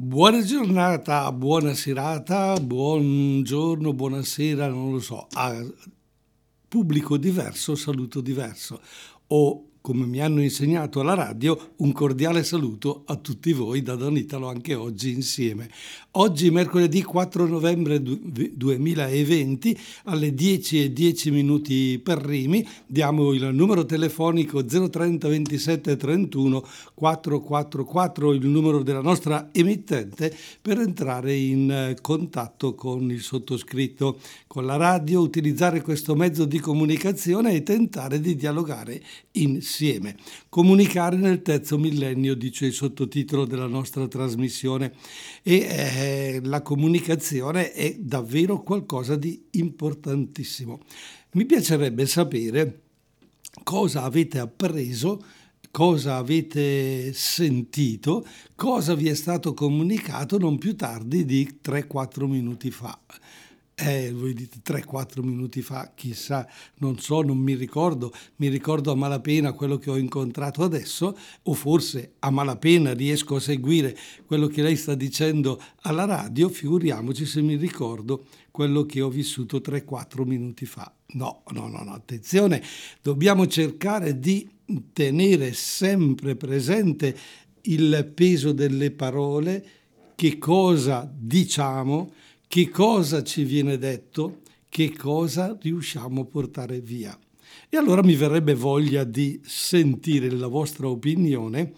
Buona giornata, buona serata, buongiorno, buonasera, non lo so, a pubblico diverso, saluto diverso. O come mi hanno insegnato alla radio, un cordiale saluto a tutti voi da Don Italo anche oggi insieme. Oggi mercoledì 4 novembre 2020 alle 10 e 10 minuti per Rimi diamo il numero telefonico 030 27 31 444, il numero della nostra emittente per entrare in contatto con il sottoscritto, con la radio, utilizzare questo mezzo di comunicazione e tentare di dialogare insieme. Comunicare nel terzo millennio, dice il sottotitolo della nostra trasmissione e eh, la comunicazione è davvero qualcosa di importantissimo. Mi piacerebbe sapere cosa avete appreso, cosa avete sentito, cosa vi è stato comunicato non più tardi di 3-4 minuti fa. Eh, voi dite 3-4 minuti fa, chissà, non so, non mi ricordo, mi ricordo a malapena quello che ho incontrato adesso, o forse a malapena riesco a seguire quello che lei sta dicendo alla radio, figuriamoci se mi ricordo quello che ho vissuto 3-4 minuti fa. No, no, no, no, attenzione, dobbiamo cercare di tenere sempre presente il peso delle parole, che cosa diciamo, che cosa ci viene detto, che cosa riusciamo a portare via. E allora mi verrebbe voglia di sentire la vostra opinione,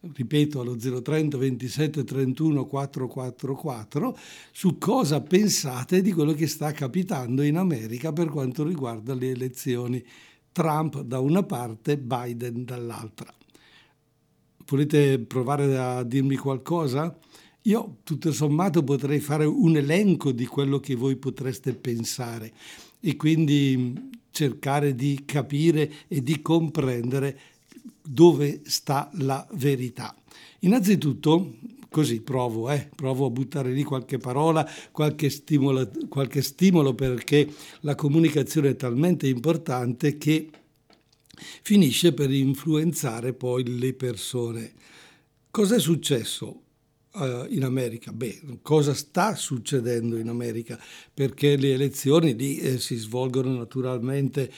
ripeto allo 030 27 31 444, su cosa pensate di quello che sta capitando in America per quanto riguarda le elezioni. Trump da una parte, Biden dall'altra. Volete provare a dirmi qualcosa? Io tutto sommato potrei fare un elenco di quello che voi potreste pensare e quindi cercare di capire e di comprendere dove sta la verità. Innanzitutto, così provo, eh, provo a buttare lì qualche parola, qualche stimolo, qualche stimolo perché la comunicazione è talmente importante che finisce per influenzare poi le persone. Cos'è successo? Uh, in America. Beh, cosa sta succedendo in America? Perché le elezioni lì eh, si svolgono naturalmente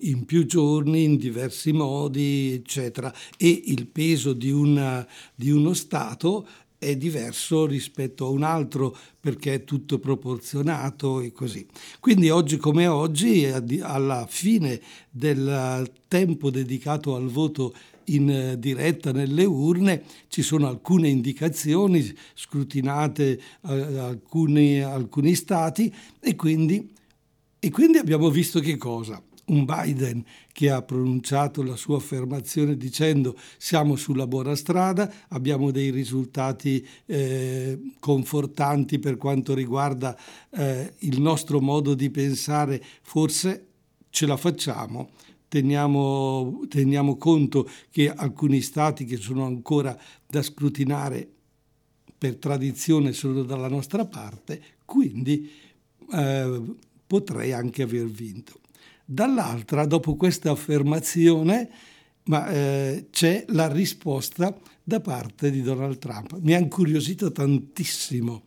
in più giorni, in diversi modi, eccetera, e il peso di, una, di uno Stato è diverso rispetto a un altro perché è tutto proporzionato e così. Quindi oggi come oggi, alla fine del tempo dedicato al voto in eh, diretta nelle urne, ci sono alcune indicazioni scrutinate eh, alcuni, alcuni stati e quindi, e quindi abbiamo visto che cosa? un Biden che ha pronunciato la sua affermazione dicendo siamo sulla buona strada, abbiamo dei risultati eh, confortanti per quanto riguarda eh, il nostro modo di pensare, forse ce la facciamo teniamo, teniamo conto che alcuni stati che sono ancora da scrutinare per tradizione sono dalla nostra parte, quindi eh, potrei anche aver vinto. Dall'altra, dopo questa affermazione, ma, eh, c'è la risposta da parte di Donald Trump. Mi ha incuriosito tantissimo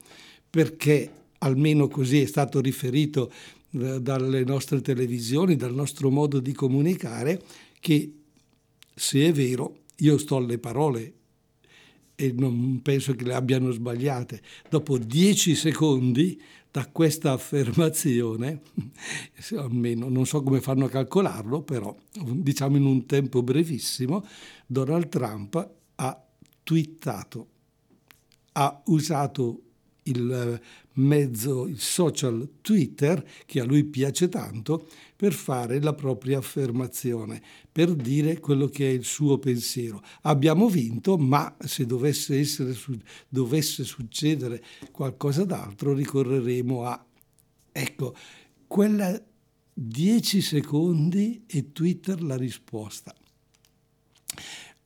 perché, almeno così è stato riferito dalle nostre televisioni, dal nostro modo di comunicare, che se è vero, io sto alle parole e non penso che le abbiano sbagliate, dopo dieci secondi da questa affermazione, almeno non so come fanno a calcolarlo, però diciamo in un tempo brevissimo, Donald Trump ha twittato, ha usato il mezzo, il social Twitter, che a lui piace tanto, per fare la propria affermazione, per dire quello che è il suo pensiero. Abbiamo vinto, ma se dovesse, essere, dovesse succedere qualcosa d'altro, ricorreremo a... Ecco, quella 10 secondi e Twitter la risposta.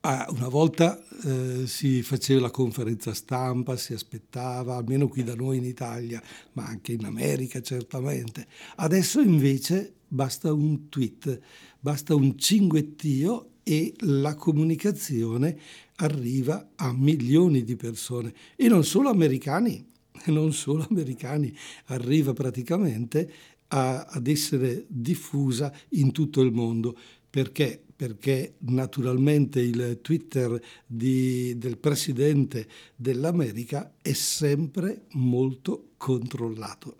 Ah, una volta eh, si faceva la conferenza stampa, si aspettava, almeno qui da noi in Italia, ma anche in America certamente. Adesso invece basta un tweet, basta un cinguettio e la comunicazione arriva a milioni di persone e non solo americani, non solo americani, arriva praticamente a, ad essere diffusa in tutto il mondo. Perché? Perché naturalmente il Twitter di, del presidente dell'America è sempre molto controllato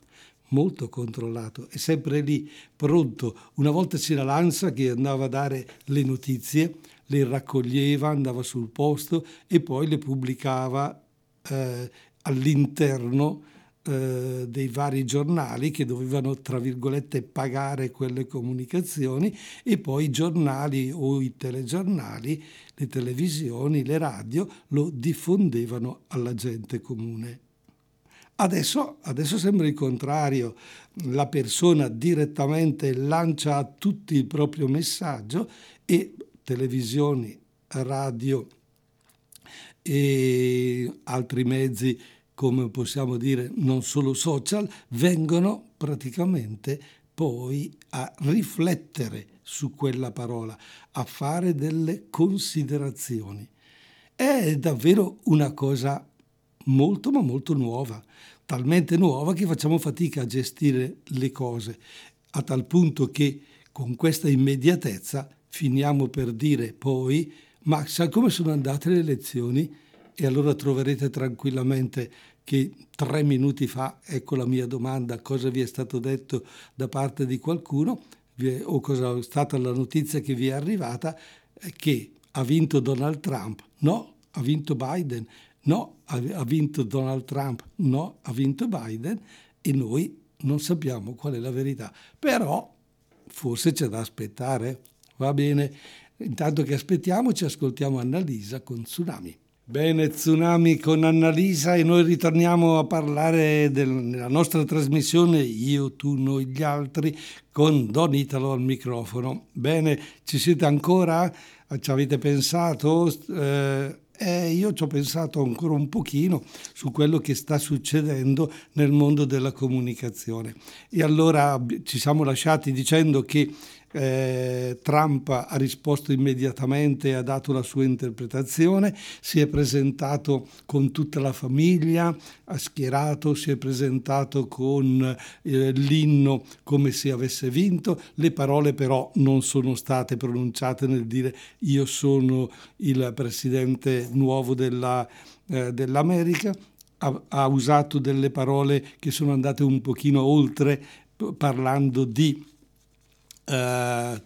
molto controllato, è sempre lì, pronto. Una volta c'era l'ANSA che andava a dare le notizie, le raccoglieva, andava sul posto e poi le pubblicava eh, all'interno eh, dei vari giornali che dovevano, tra virgolette, pagare quelle comunicazioni e poi i giornali o i telegiornali, le televisioni, le radio lo diffondevano alla gente comune. Adesso, adesso, sembra il contrario, la persona direttamente lancia a tutti il proprio messaggio e televisioni, radio e altri mezzi, come possiamo dire, non solo social, vengono praticamente poi a riflettere su quella parola, a fare delle considerazioni. È davvero una cosa molto ma molto nuova, talmente nuova che facciamo fatica a gestire le cose, a tal punto che con questa immediatezza finiamo per dire poi ma sai come sono andate le elezioni? E allora troverete tranquillamente che tre minuti fa, ecco la mia domanda, cosa vi è stato detto da parte di qualcuno o cosa è stata la notizia che vi è arrivata, che ha vinto Donald Trump. No, ha vinto Biden. No, ha vinto Donald Trump. No, ha vinto Biden. E noi non sappiamo qual è la verità. Però forse c'è da aspettare. Va bene. Intanto che aspettiamo, ci ascoltiamo Annalisa con Tsunami. Bene, Tsunami con Annalisa e noi ritorniamo a parlare della nostra trasmissione Io, tu, noi, gli altri con Don Italo al microfono. Bene, ci siete ancora? Ci avete pensato? Eh, eh, io ci ho pensato ancora un pochino su quello che sta succedendo nel mondo della comunicazione. E allora ci siamo lasciati dicendo che eh, Trump ha risposto immediatamente, ha dato la sua interpretazione, si è presentato con tutta la famiglia, ha schierato, si è presentato con eh, l'inno come se avesse vinto, le parole però non sono state pronunciate nel dire io sono il presidente nuovo della, eh, dell'America, ha, ha usato delle parole che sono andate un pochino oltre parlando di eh,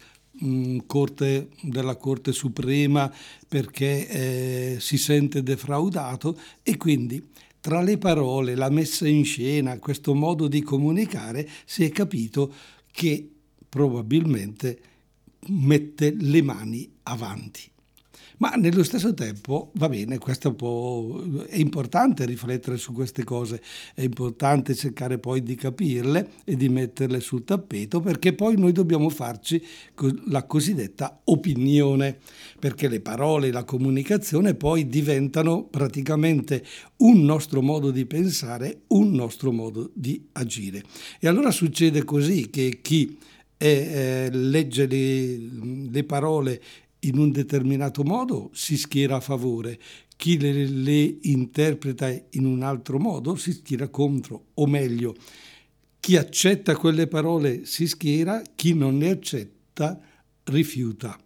corte, della Corte Suprema perché eh, si sente defraudato e quindi tra le parole, la messa in scena, questo modo di comunicare, si è capito che probabilmente mette le mani avanti. Ma nello stesso tempo, va bene, è importante riflettere su queste cose, è importante cercare poi di capirle e di metterle sul tappeto perché poi noi dobbiamo farci la cosiddetta opinione, perché le parole e la comunicazione poi diventano praticamente un nostro modo di pensare, un nostro modo di agire. E allora succede così che chi eh, legge le, le parole in un determinato modo si schiera a favore, chi le, le, interpreta in un altro modo si schiera contro, o meglio, chi accetta quelle parole si schiera, chi non le accetta rifiuta.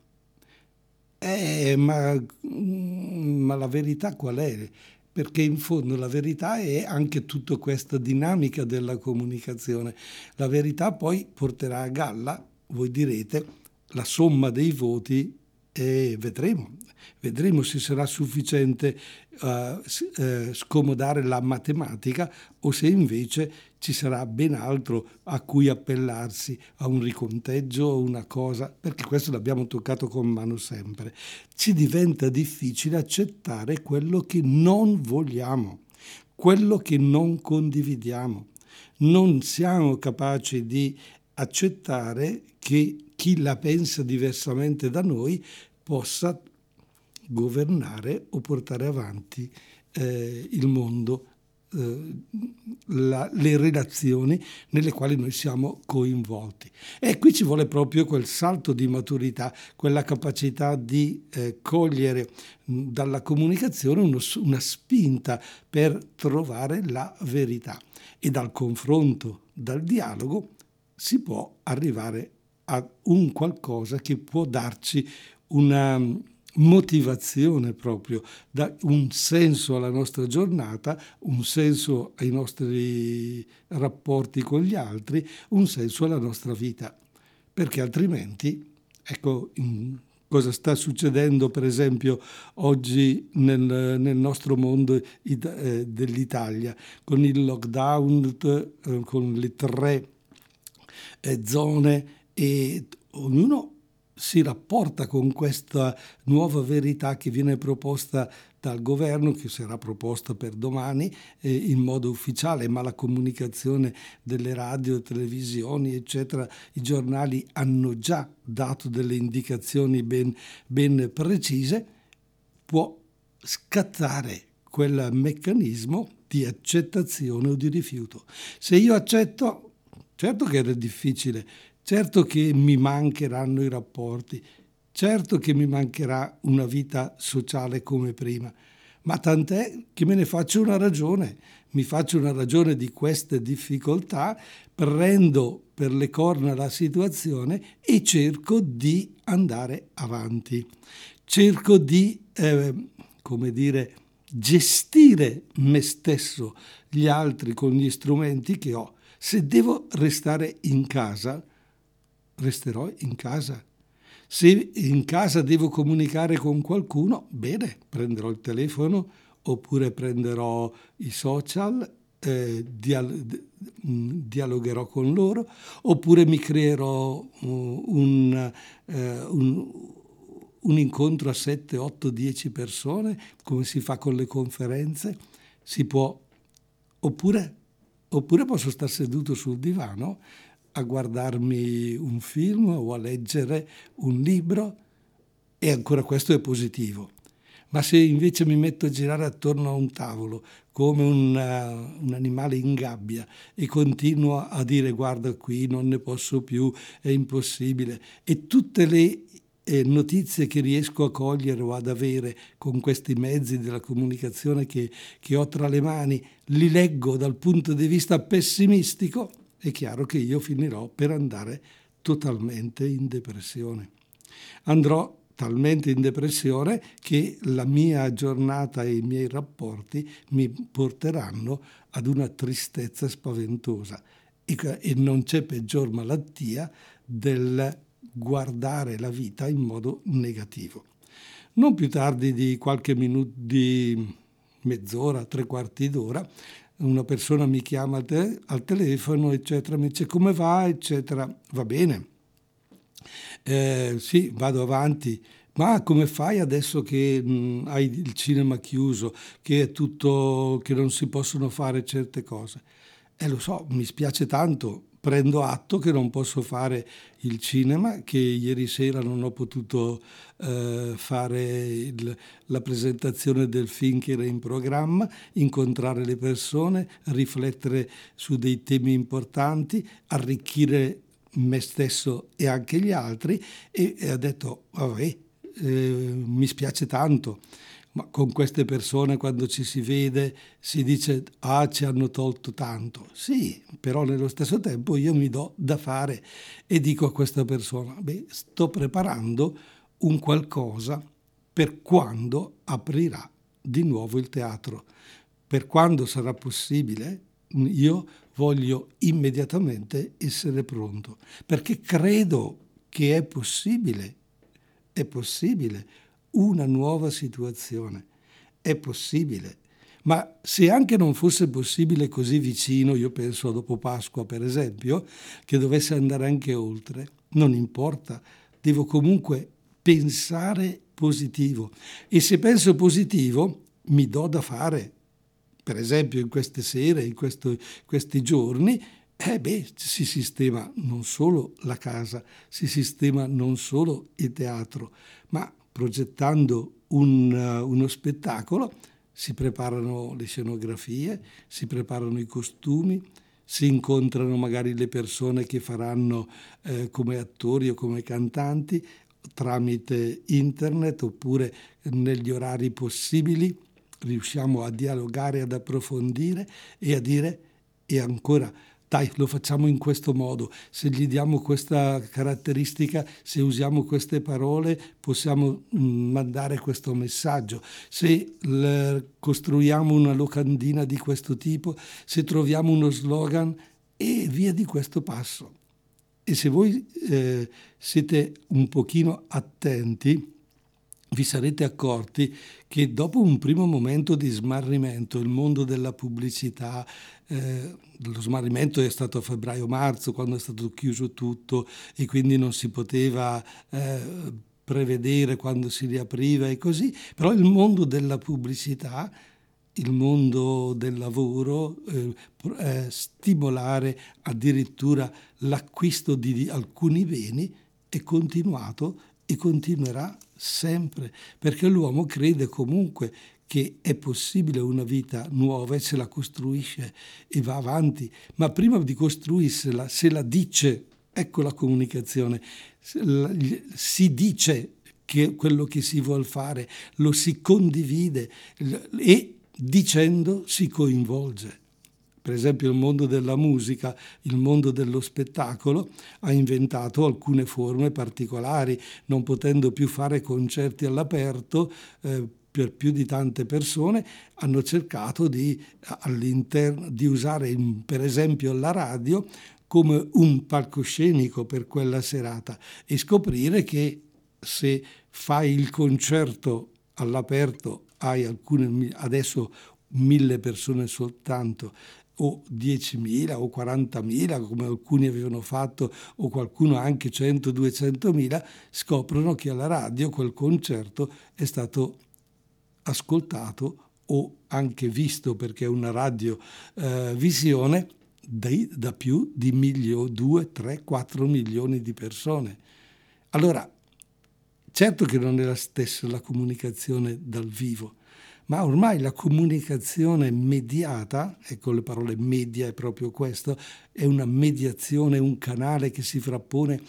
Eh, ma, ma la verità qual è? Perché in fondo la verità è anche tutta questa dinamica della comunicazione. La verità poi porterà a galla, voi direte, la somma dei voti e vedremo, vedremo se sarà sufficiente uh, uh, scomodare la matematica o se invece ci sarà ben altro a cui appellarsi, a un riconteggio o una cosa, perché questo l'abbiamo toccato con mano sempre. Ci diventa difficile accettare quello che non vogliamo, quello che non condividiamo. Non siamo capaci di accettare che chi la pensa diversamente da noi possa governare o portare avanti eh, il mondo eh, la, le relazioni nelle quali noi siamo coinvolti. E qui ci vuole proprio quel salto di maturità, quella capacità di eh, cogliere dalla comunicazione uno, una spinta per trovare la verità. E dal confronto, dal dialogo, si può arrivare a un qualcosa che può darci una motivazione proprio, dà un senso alla nostra giornata, un senso ai nostri rapporti con gli altri, un senso alla nostra vita. Perché altrimenti, ecco cosa sta succedendo per esempio oggi nel, nel nostro mondo eh, dell'Italia, con il lockdown, eh, con le tre eh, zone e ognuno si rapporta con questa nuova verità che viene proposta dal governo, che sarà proposta per domani eh, in modo ufficiale, ma la comunicazione delle radio, televisioni, eccetera, i giornali hanno già dato delle indicazioni ben, ben precise, può scattare quel meccanismo di accettazione o di rifiuto. Se io accetto, certo che era difficile, Certo che mi mancheranno i rapporti, certo che mi mancherà una vita sociale come prima, ma tant'è che me ne faccio una ragione, mi faccio una ragione di queste difficoltà, prendo per le corna la situazione e cerco di andare avanti, cerco di, eh, come dire, gestire me stesso, gli altri con gli strumenti che ho. Se devo restare in casa, resterò in casa. Se in casa devo comunicare con qualcuno, bene, prenderò il telefono oppure prenderò i social, eh, dial- dialogherò con loro, oppure mi creerò uh, un, eh, un, un incontro a 7, 8, 10 persone, come si fa con le conferenze. Si può, oppure, oppure posso stare seduto sul divano a guardarmi un film o a leggere un libro e ancora questo è positivo. Ma se invece mi metto a girare attorno a un tavolo come un, uh, un, animale in gabbia e continuo a dire guarda qui non ne posso più, è impossibile e tutte le eh, notizie che riesco a cogliere o ad avere con questi mezzi della comunicazione che, che ho tra le mani li leggo dal punto di vista pessimistico, è chiaro che io finirò per andare totalmente in depressione. Andrò talmente in depressione che la mia giornata e i miei rapporti mi porteranno ad una tristezza spaventosa e, non c'è peggior malattia del guardare la vita in modo negativo. Non più tardi di qualche minuto, di mezz'ora, tre quarti d'ora, una persona mi chiama te- al, telefono, eccetera, mi dice come va, eccetera, va bene. Eh, sì, vado avanti, ma come fai adesso che mh, hai il cinema chiuso, che è tutto, che non si possono fare certe cose? Eh lo so, mi spiace tanto, prendo atto che non posso fare il cinema, che ieri sera non ho potuto eh, fare il, la presentazione del film che era in programma, incontrare le persone, riflettere su dei temi importanti, arricchire me stesso e anche gli altri e, e ha detto, vabbè, eh, mi spiace tanto ma con queste persone quando ci si vede si dice ah ci hanno tolto tanto. Sì, però nello stesso tempo io mi do da fare e dico a questa persona, beh, sto preparando un qualcosa per quando aprirà di nuovo il teatro. Per quando sarà possibile, io voglio immediatamente essere pronto, perché credo che è possibile, è possibile una nuova situazione. È possibile. Ma se anche non fosse possibile così vicino, io penso a dopo Pasqua per esempio, che dovesse andare anche oltre, non importa, devo comunque pensare positivo. E se penso positivo, mi do da fare. Per esempio in queste sere, in questo, questi giorni, eh beh, si sistema non solo la casa, si sistema non solo il teatro, ma progettando un, uh, uno spettacolo si preparano le scenografie, si preparano i costumi, si incontrano magari le persone che faranno eh, come attori o come cantanti tramite internet oppure negli orari possibili. Riusciamo a dialogare, ad approfondire e a dire e ancora dai, lo facciamo in questo modo, se gli diamo questa caratteristica, se usiamo queste parole, possiamo mm, mandare questo messaggio. Se costruiamo una locandina di questo tipo, se troviamo uno slogan e via di questo passo. E se voi eh, siete un pochino attenti, vi sarete accorti che dopo un primo momento di smarrimento, il mondo della pubblicità, eh, lo smarrimento è stato a febbraio-marzo, quando è stato chiuso tutto e quindi non si poteva eh, prevedere quando si riapriva e così, però il mondo della pubblicità il mondo del lavoro, eh, eh, stimolare addirittura l'acquisto di alcuni beni è continuato e continuerà sempre, perché l'uomo crede comunque che è possibile una vita nuova e se la costruisce e va avanti, ma prima di costruirsela se la dice, ecco la comunicazione, si dice che quello che si vuole fare, lo si condivide e dicendo si coinvolge. Per esempio il mondo della musica, il mondo dello spettacolo ha inventato alcune forme particolari, non potendo più fare concerti all'aperto. Eh, per più di tante persone hanno cercato di, di usare per esempio la radio come un palcoscenico per quella serata e scoprire che se fai il concerto all'aperto hai alcune, adesso mille persone soltanto o 10.000 o 40.000 come alcuni avevano fatto o qualcuno anche 100-200.000 scoprono che alla radio quel concerto è stato ascoltato o anche visto perché è una radio eh, da più di milioni, 2, 3, 4 milioni di persone. Allora, certo che non è la stessa la comunicazione dal vivo, ma ormai la comunicazione mediata, ecco le parole media è proprio questo, è una mediazione, un canale che si frappone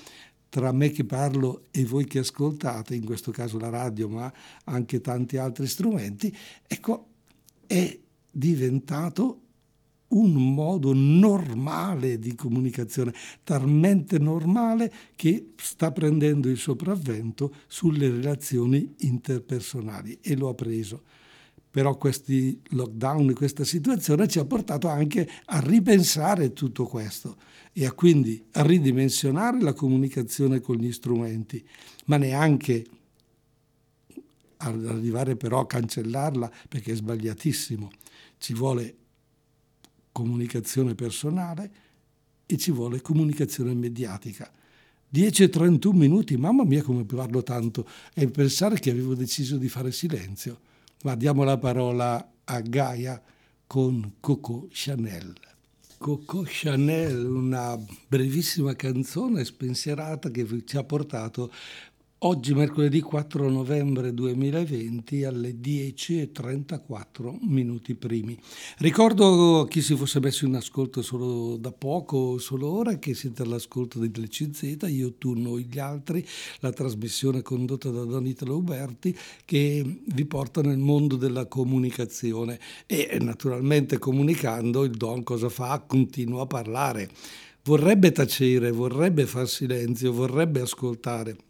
tra me che parlo e voi che ascoltate, in questo caso la radio, ma anche tanti altri strumenti, ecco, è diventato un modo normale di comunicazione, talmente normale che sta prendendo il sopravvento sulle relazioni interpersonali e lo ha preso. Però questi lockdown, questa situazione ci ha portato anche a ripensare tutto questo e a quindi a ridimensionare la comunicazione con gli strumenti, ma neanche ad arrivare però a cancellarla perché è sbagliatissimo. Ci vuole comunicazione personale e ci vuole comunicazione mediatica. 10 e 31 minuti, mamma mia come parlo tanto, e pensare che avevo deciso di fare silenzio. Ma diamo la parola a Gaia con Coco Chanel. Coco Chanel, una brevissima canzone spensierata che ci ha portato Oggi, mercoledì 4 novembre 2020, alle 10.34 minuti primi. Ricordo a chi si fosse messo in ascolto solo da poco, solo ora, che siete all'ascolto di LCZ, io, tu, noi, gli altri, la trasmissione condotta da Don Italo Uberti, che vi porta nel mondo della comunicazione. E naturalmente comunicando, il Don cosa fa? Continua a parlare. Vorrebbe tacere, vorrebbe far silenzio, vorrebbe ascoltare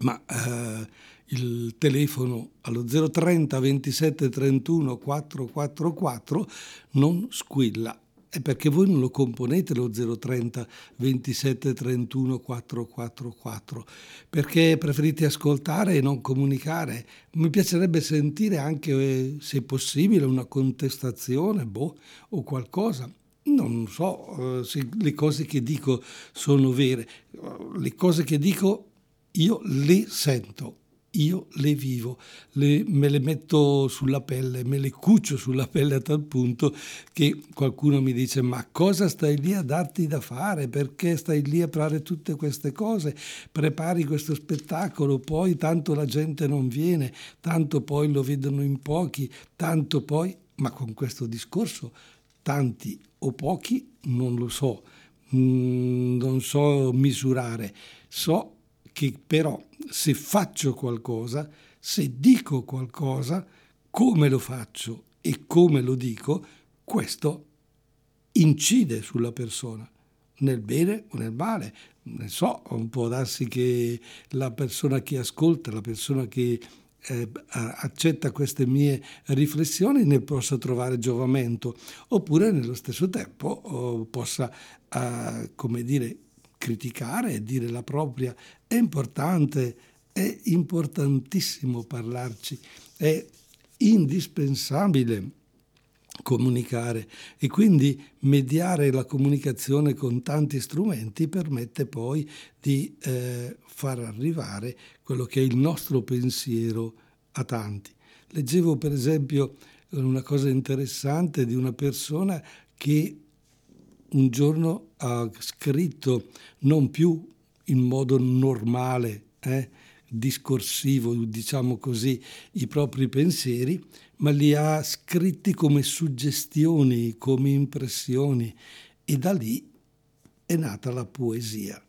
ma eh, il telefono allo 030 27 31 444 non squilla. È perché voi non lo componete lo 030 27 31 444, perché preferite ascoltare e non comunicare. Mi piacerebbe sentire anche, eh, se possibile, una contestazione boh, o qualcosa. Non so eh, se le cose che dico sono vere. Le cose che dico io li sento io le vivo, le, me le metto sulla pelle, me le cucio sulla pelle a tal punto che qualcuno mi dice ma cosa stai lì a darti da fare? Perché stai lì a fare tutte queste cose? Prepari questo spettacolo, poi tanto la gente non viene, tanto poi lo vedono in pochi, tanto poi, ma con questo discorso tanti o pochi non lo so, mm, non so misurare, so che però se faccio qualcosa, se dico qualcosa, come lo faccio e come lo dico, questo incide sulla persona, nel bene o nel male. Ne so, può darsi che la persona che ascolta, la persona che eh, accetta queste mie riflessioni ne possa trovare giovamento, oppure nello stesso tempo oh, possa, eh, come dire, criticare e dire la propria. È importante, è importantissimo parlarci, è indispensabile comunicare e quindi mediare la comunicazione con tanti strumenti permette poi di eh, far arrivare quello che è il nostro pensiero a tanti. Leggevo per esempio una cosa interessante di una persona che un giorno ha scritto non più in modo normale, eh, discorsivo, diciamo così, i propri pensieri, ma li ha scritti come suggestioni, come impressioni e da lì è nata la poesia.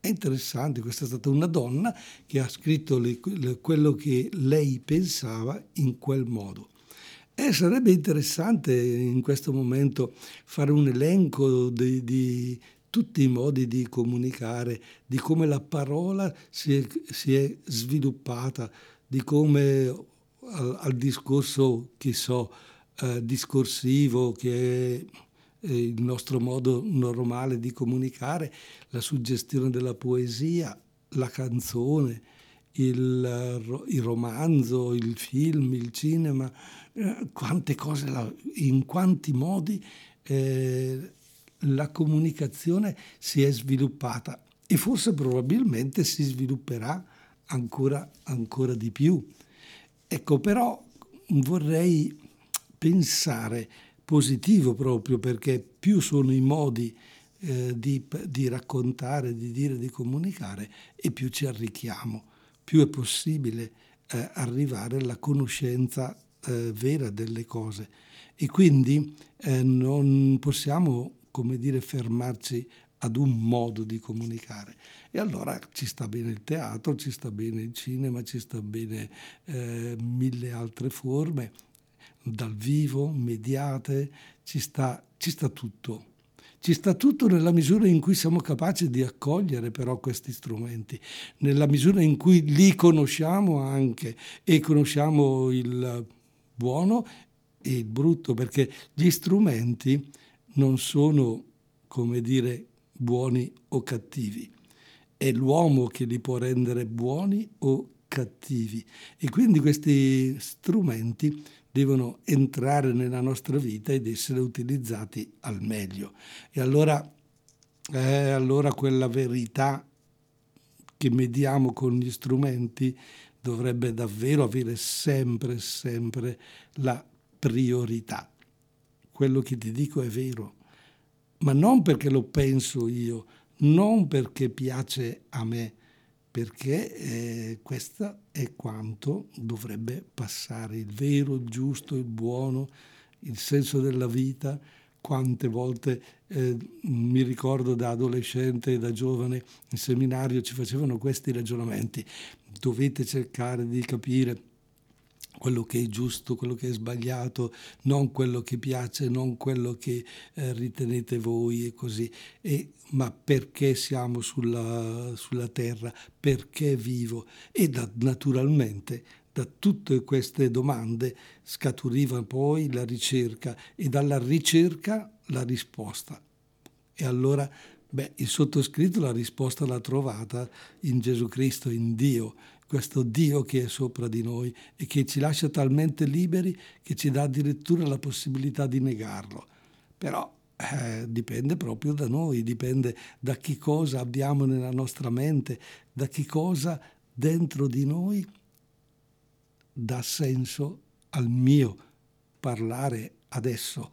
È interessante, questa è stata una donna che ha scritto le, quello che lei pensava in quel modo. Eh, sarebbe interessante in questo momento fare un elenco di, di, tutti i modi di comunicare, di come la parola si è, si è sviluppata, di come al, al, discorso, che so, eh, discorsivo, che è il nostro modo normale di comunicare, la suggestione della poesia, la canzone, il, il romanzo, il film, il cinema, eh, quante cose, in quanti modi eh, la comunicazione si è sviluppata e forse probabilmente si svilupperà ancora, ancora di più. Ecco, però vorrei pensare positivo proprio perché più sono i modi eh, di, di raccontare, di dire, di comunicare e più ci arricchiamo più è possibile eh, arrivare alla conoscenza eh, vera delle cose e quindi eh, non possiamo, come dire, fermarci ad un modo di comunicare. E allora ci sta bene il teatro, ci sta bene il cinema, ci sta bene eh, mille altre forme, dal vivo, mediate, ci sta, ci sta tutto. Ci sta tutto nella misura in cui siamo capaci di accogliere però questi strumenti, nella misura in cui li conosciamo anche e conosciamo il buono e il brutto, perché gli strumenti non sono, come dire, buoni o cattivi. È l'uomo che li può rendere buoni o cattivi. E quindi questi strumenti devono entrare nella nostra vita ed essere utilizzati al meglio. E allora, eh, allora quella verità che mediamo con gli strumenti dovrebbe davvero avere sempre, sempre la priorità. Quello che ti dico è vero, ma non perché lo penso io, non perché piace a me, perché eh, questo è quanto dovrebbe passare, il vero, il giusto, il buono, il senso della vita. Quante volte eh, mi ricordo da adolescente e da giovane in seminario ci facevano questi ragionamenti. Dovete cercare di capire quello che è giusto, quello che è sbagliato, non quello che piace, non quello che eh, ritenete voi e così. E, ma perché siamo sulla, sulla terra? Perché vivo? E da, naturalmente da tutte queste domande scaturiva poi la ricerca e dalla ricerca la risposta. E allora, beh, il sottoscritto la risposta l'ha trovata in Gesù Cristo, in Dio questo Dio che è sopra di noi e che ci lascia talmente liberi che ci dà addirittura la possibilità di negarlo. Però eh, dipende proprio da noi, dipende da che cosa abbiamo nella nostra mente, da che cosa dentro di noi dà senso al mio parlare adesso,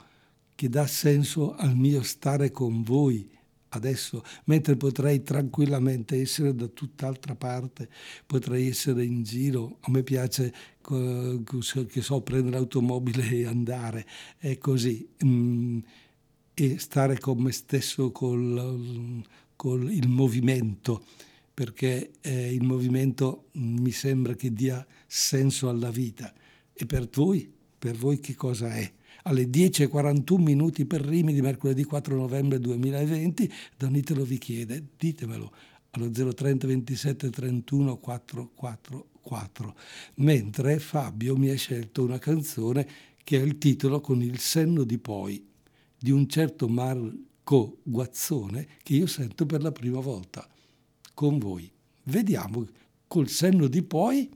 che dà senso al mio stare con voi adesso, mentre potrei tranquillamente essere da tutt'altra parte, potrei essere in giro, a me piace che so prendere l'automobile e andare, è così, mm, e stare con me stesso col, il movimento, perché eh, il movimento mi sembra che dia senso alla vita. E per voi? Per voi che cosa è? Alle 10.41 minuti per Rimi di mercoledì 4 novembre 2020. Don Italo vi chiede, ditemelo allo 030 27 31 444. Mentre Fabio mi ha scelto una canzone che ha il titolo Con il senno di poi di un certo Marco Guazzone che io sento per la prima volta con voi. Vediamo col senno di poi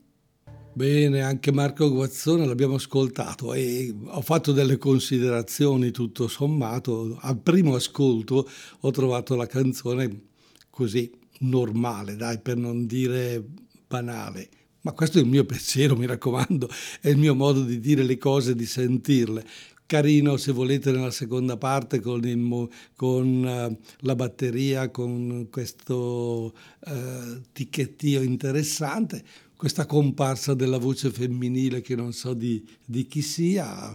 Bene, anche Marco Guazzone l'abbiamo ascoltato e ho fatto delle considerazioni tutto sommato. Al primo ascolto ho trovato la canzone così normale, dai, per non dire banale. Ma questo è il mio pensiero, mi raccomando, è il mio modo di dire le cose, di sentirle. Carino, se volete, nella seconda parte con, il, con uh, la batteria, con questo uh, ticchettio interessante questa comparsa della voce femminile che non so di, di chi sia,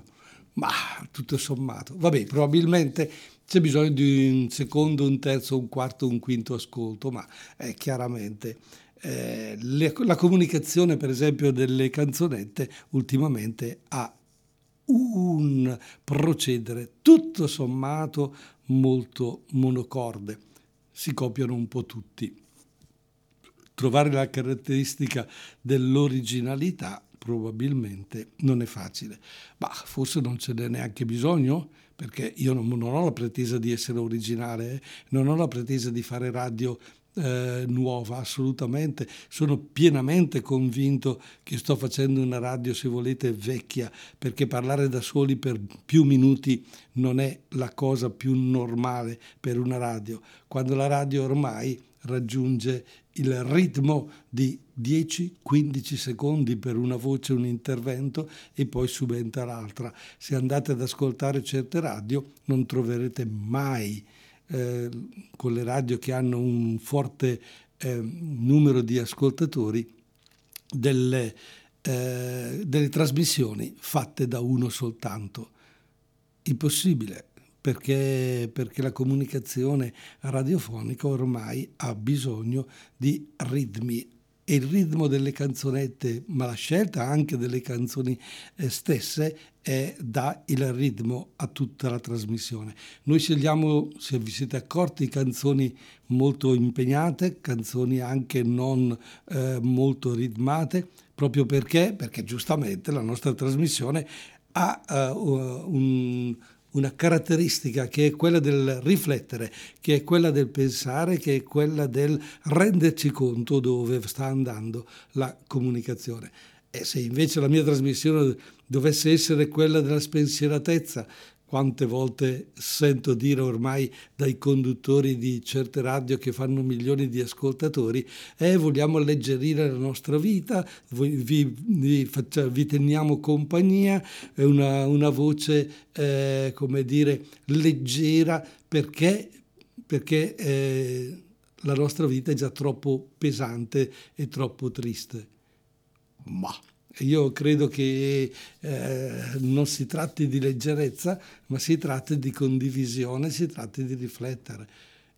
ma tutto sommato. Vabbè, probabilmente c'è bisogno di un secondo, un terzo, un quarto, un quinto ascolto, ma eh, chiaramente eh, le, la comunicazione, per esempio, delle canzonette ultimamente ha un procedere tutto sommato molto monocorde. Si copiano un po' tutti trovare la caratteristica dell'originalità probabilmente non è facile. Ma forse non ce n'è neanche bisogno, perché io non, non ho la pretesa di essere originale, eh? non ho la pretesa di fare radio eh, nuova, assolutamente. Sono pienamente convinto che sto facendo una radio, se volete, vecchia, perché parlare da soli per più minuti non è la cosa più normale per una radio. Quando la radio ormai raggiunge il ritmo di 10-15 secondi per una voce, un intervento e poi subentra l'altra. Se andate ad ascoltare certe radio non troverete mai eh, con le radio che hanno un forte eh, numero di ascoltatori delle, eh, delle trasmissioni fatte da uno soltanto. Impossibile perché, perché la comunicazione radiofonica ormai ha bisogno di ritmi e il ritmo delle canzonette, ma la scelta anche delle canzoni eh, stesse è, dà il ritmo a tutta la trasmissione. Noi scegliamo, se vi siete accorti, canzoni molto impegnate, canzoni anche non eh, molto ritmate, proprio perché, perché giustamente la nostra trasmissione ha uh, un una caratteristica che è quella del riflettere, che è quella del pensare, che è quella del renderci conto dove sta andando la comunicazione. E se invece la mia trasmissione dovesse essere quella della spensieratezza, quante volte sento dire ormai dai conduttori di certe radio che fanno milioni di ascoltatori, eh, vogliamo alleggerire la nostra vita, vi, vi, vi teniamo compagnia, è una, una voce, eh, come dire, leggera perché, perché eh, la nostra vita è già troppo pesante e troppo triste. Ma io credo che eh, non si tratti di leggerezza, ma si tratti di condivisione, si tratti di riflettere.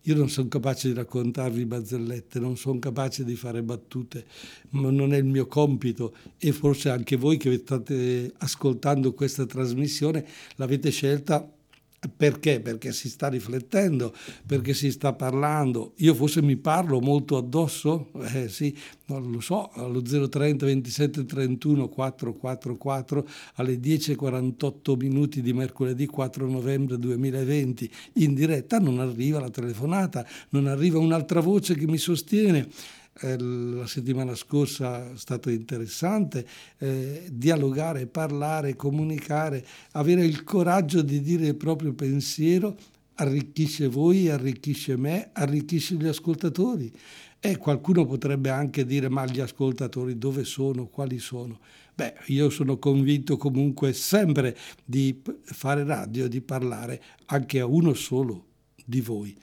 Io non sono capace di raccontarvi barzellette, non sono capace di fare battute, ma non è il mio compito e forse anche voi che state ascoltando questa trasmissione l'avete scelta perché? Perché si sta riflettendo, perché si sta parlando. Io forse mi parlo molto addosso? Eh sì, non lo so, allo 030 27 31 444 alle 10.48 minuti di mercoledì 4 novembre 2020 in diretta non arriva la telefonata, non arriva un'altra voce che mi sostiene eh, la settimana scorsa è stato interessante, eh, dialogare, parlare, comunicare, avere il coraggio di dire il proprio pensiero arricchisce voi, arricchisce me, arricchisce gli ascoltatori. E qualcuno potrebbe anche dire ma gli ascoltatori dove sono, quali sono? Beh, io sono convinto comunque sempre di fare radio, di parlare anche a uno solo di voi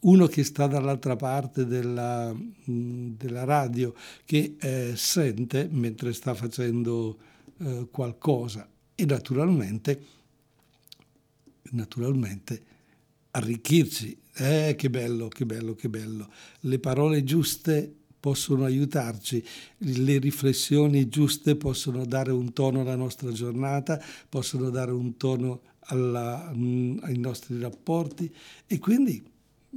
uno che sta dall'altra parte della, della radio, che eh, sente mentre sta facendo eh, qualcosa e naturalmente, naturalmente arricchirci. Eh, che bello, che bello, che bello. Le parole giuste possono aiutarci, le riflessioni giuste possono dare un tono alla nostra giornata, possono dare un tono alla, ai nostri rapporti e quindi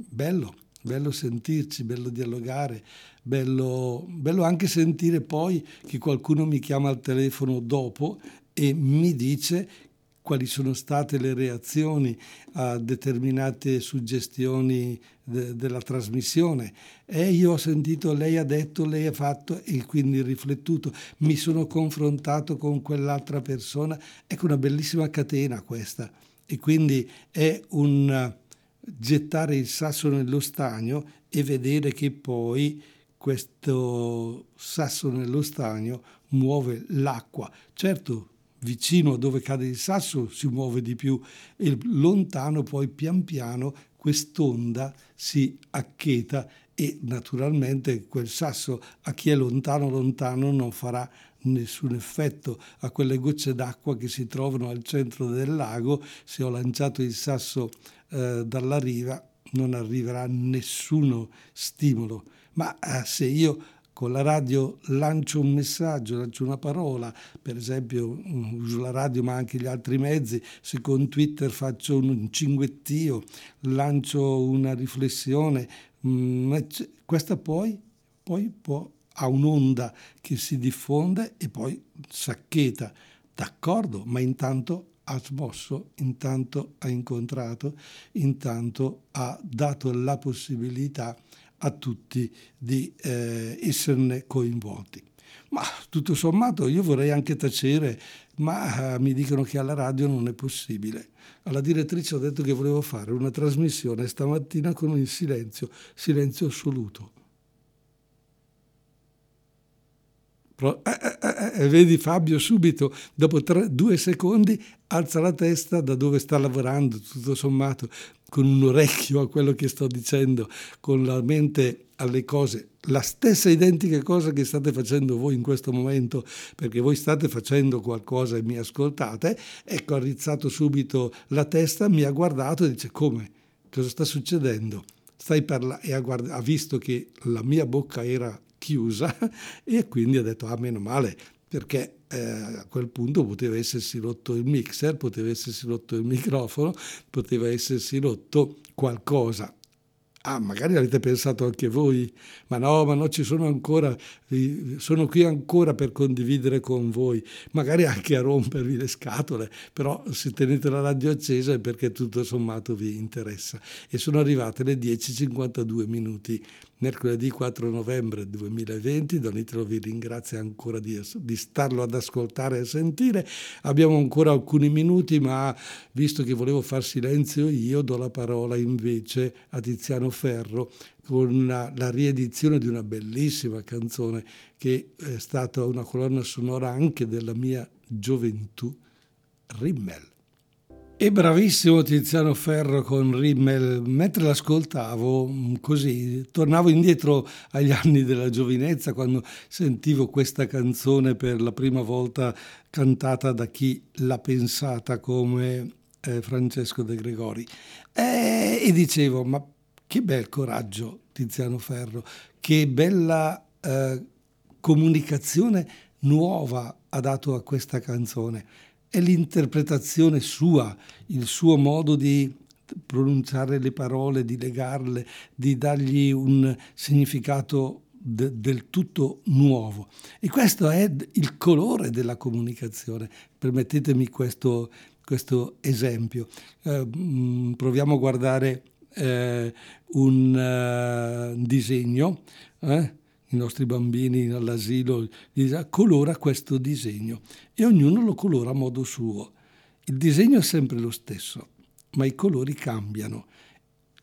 bello, bello sentirci, bello dialogare, bello, bello anche sentire poi che qualcuno mi chiama al telefono dopo e mi dice quali sono state le reazioni a determinate suggestioni de- della trasmissione. E io ho sentito, lei ha detto, lei ha fatto e quindi riflettuto, mi sono confrontato con quell'altra persona. Ecco una bellissima catena questa. E quindi è un gettare il sasso nello stagno e vedere che poi questo sasso nello stagno muove l'acqua. Certo, vicino a dove cade il sasso si muove di più e lontano poi pian piano quest'onda si accheta e naturalmente quel sasso a chi è lontano lontano non farà nessun effetto a quelle gocce d'acqua che si trovano al centro del lago. Se ho lanciato il sasso eh, dalla riva non arriverà nessuno stimolo. Ma eh, se io con la radio lancio un messaggio, lancio una parola, per esempio mm, uso la radio ma anche gli altri mezzi, se con Twitter faccio un cinguettio, lancio una riflessione, mm, questa poi, poi può, ha un'onda che si diffonde e poi saccheta. D'accordo, ma intanto ha smosso, intanto ha incontrato, intanto ha dato la possibilità a tutti di eh, esserne coinvolti. Ma tutto sommato io vorrei anche tacere, ma eh, mi dicono che alla radio non è possibile. Alla direttrice ho detto che volevo fare una trasmissione stamattina con il silenzio, silenzio assoluto. Pro, eh, eh vedi Fabio subito, dopo tre, due secondi, alza la testa da dove sta lavorando, tutto sommato, con un orecchio a quello che sto dicendo, con la mente alle cose, la stessa identica cosa che state facendo voi in questo momento, perché voi state facendo qualcosa e mi ascoltate, ecco, ha rizzato subito la testa, mi ha guardato e dice come? Cosa sta succedendo? Stai parlando e ha, guardato, ha visto che la mia bocca era chiusa e quindi ha detto ah meno male perché eh, a quel punto poteva essersi rotto il mixer, poteva essersi rotto il microfono, poteva essersi rotto qualcosa. Ah, magari avete pensato anche voi, ma no, ma no, ci sono ancora, sono qui ancora per condividere con voi, magari anche a rompervi le scatole, però se tenete la radio accesa è perché tutto sommato vi interessa. E sono arrivate le 10.52 minuti mercoledì 4 novembre 2020. Don Italo vi ringrazia ancora di, di, starlo ad ascoltare e sentire. Abbiamo ancora alcuni minuti, ma visto che volevo far silenzio io, do la parola invece a Tiziano Ferro con una, la riedizione di una bellissima canzone che è stata una colonna sonora anche della mia gioventù, Rimmel. E bravissimo Tiziano Ferro con Rimmel, mentre l'ascoltavo mm, così, tornavo indietro agli anni della giovinezza quando sentivo questa canzone per la prima volta cantata da chi l'ha pensata come eh, Francesco De Gregori. E, e, dicevo, ma che bel coraggio Tiziano Ferro, che bella eh, comunicazione nuova ha dato a questa canzone è l'interpretazione sua, il suo modo di pronunciare le parole, di legarle, di dargli un significato de, del tutto nuovo. E questo è il colore della comunicazione. Permettetemi questo, questo esempio. Eh, mm, proviamo a guardare eh, un uh, disegno. Eh? I nostri bambini all'asilo, dice colora questo disegno e ognuno lo colora a modo suo. Il disegno è sempre lo stesso, ma i colori cambiano.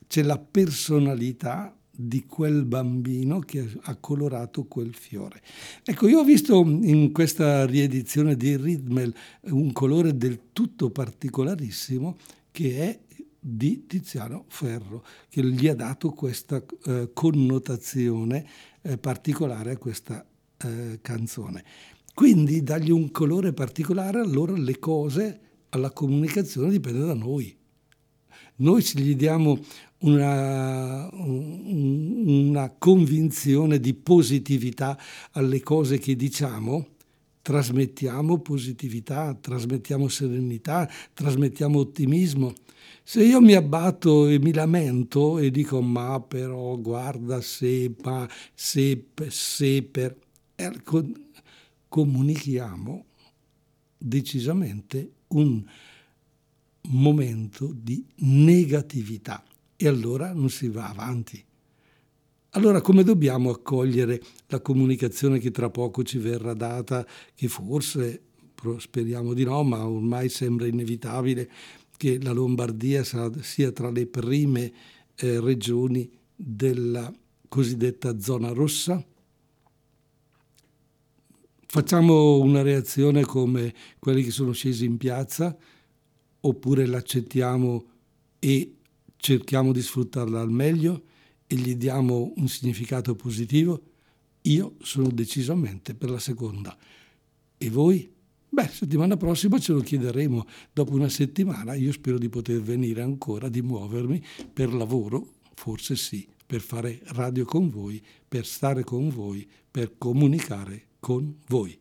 C'è la personalità di quel bambino che ha colorato quel fiore. Ecco, io ho visto in questa riedizione di Ridmel un colore del tutto particolarissimo che è di Tiziano Ferro, che gli ha dato questa eh, connotazione eh, particolare a questa eh, canzone. Quindi dargli un colore particolare, allora le cose alla comunicazione dipende da noi. Noi se gli diamo una, una convinzione di positività alle cose che diciamo, trasmettiamo positività, trasmettiamo serenità, trasmettiamo ottimismo. Se io mi abbatto e mi lamento e dico ma però guarda se, ma se, se per... Ecco, comunichiamo decisamente un momento di negatività e allora non si va avanti. Allora come dobbiamo accogliere la comunicazione che tra poco ci verrà data, che forse, speriamo di no, ma ormai sembra inevitabile che la Lombardia sia tra le prime eh, regioni della cosiddetta zona rossa? Facciamo una reazione come quelli che sono scesi in piazza oppure l'accettiamo e cerchiamo di sfruttarla al meglio e gli diamo un significato positivo? Io sono decisamente per la seconda. E voi? Beh, settimana prossima ce lo chiederemo. Dopo una settimana io spero di poter venire ancora, di muovermi per lavoro, forse sì, per fare radio con voi, per stare con voi, per comunicare con voi.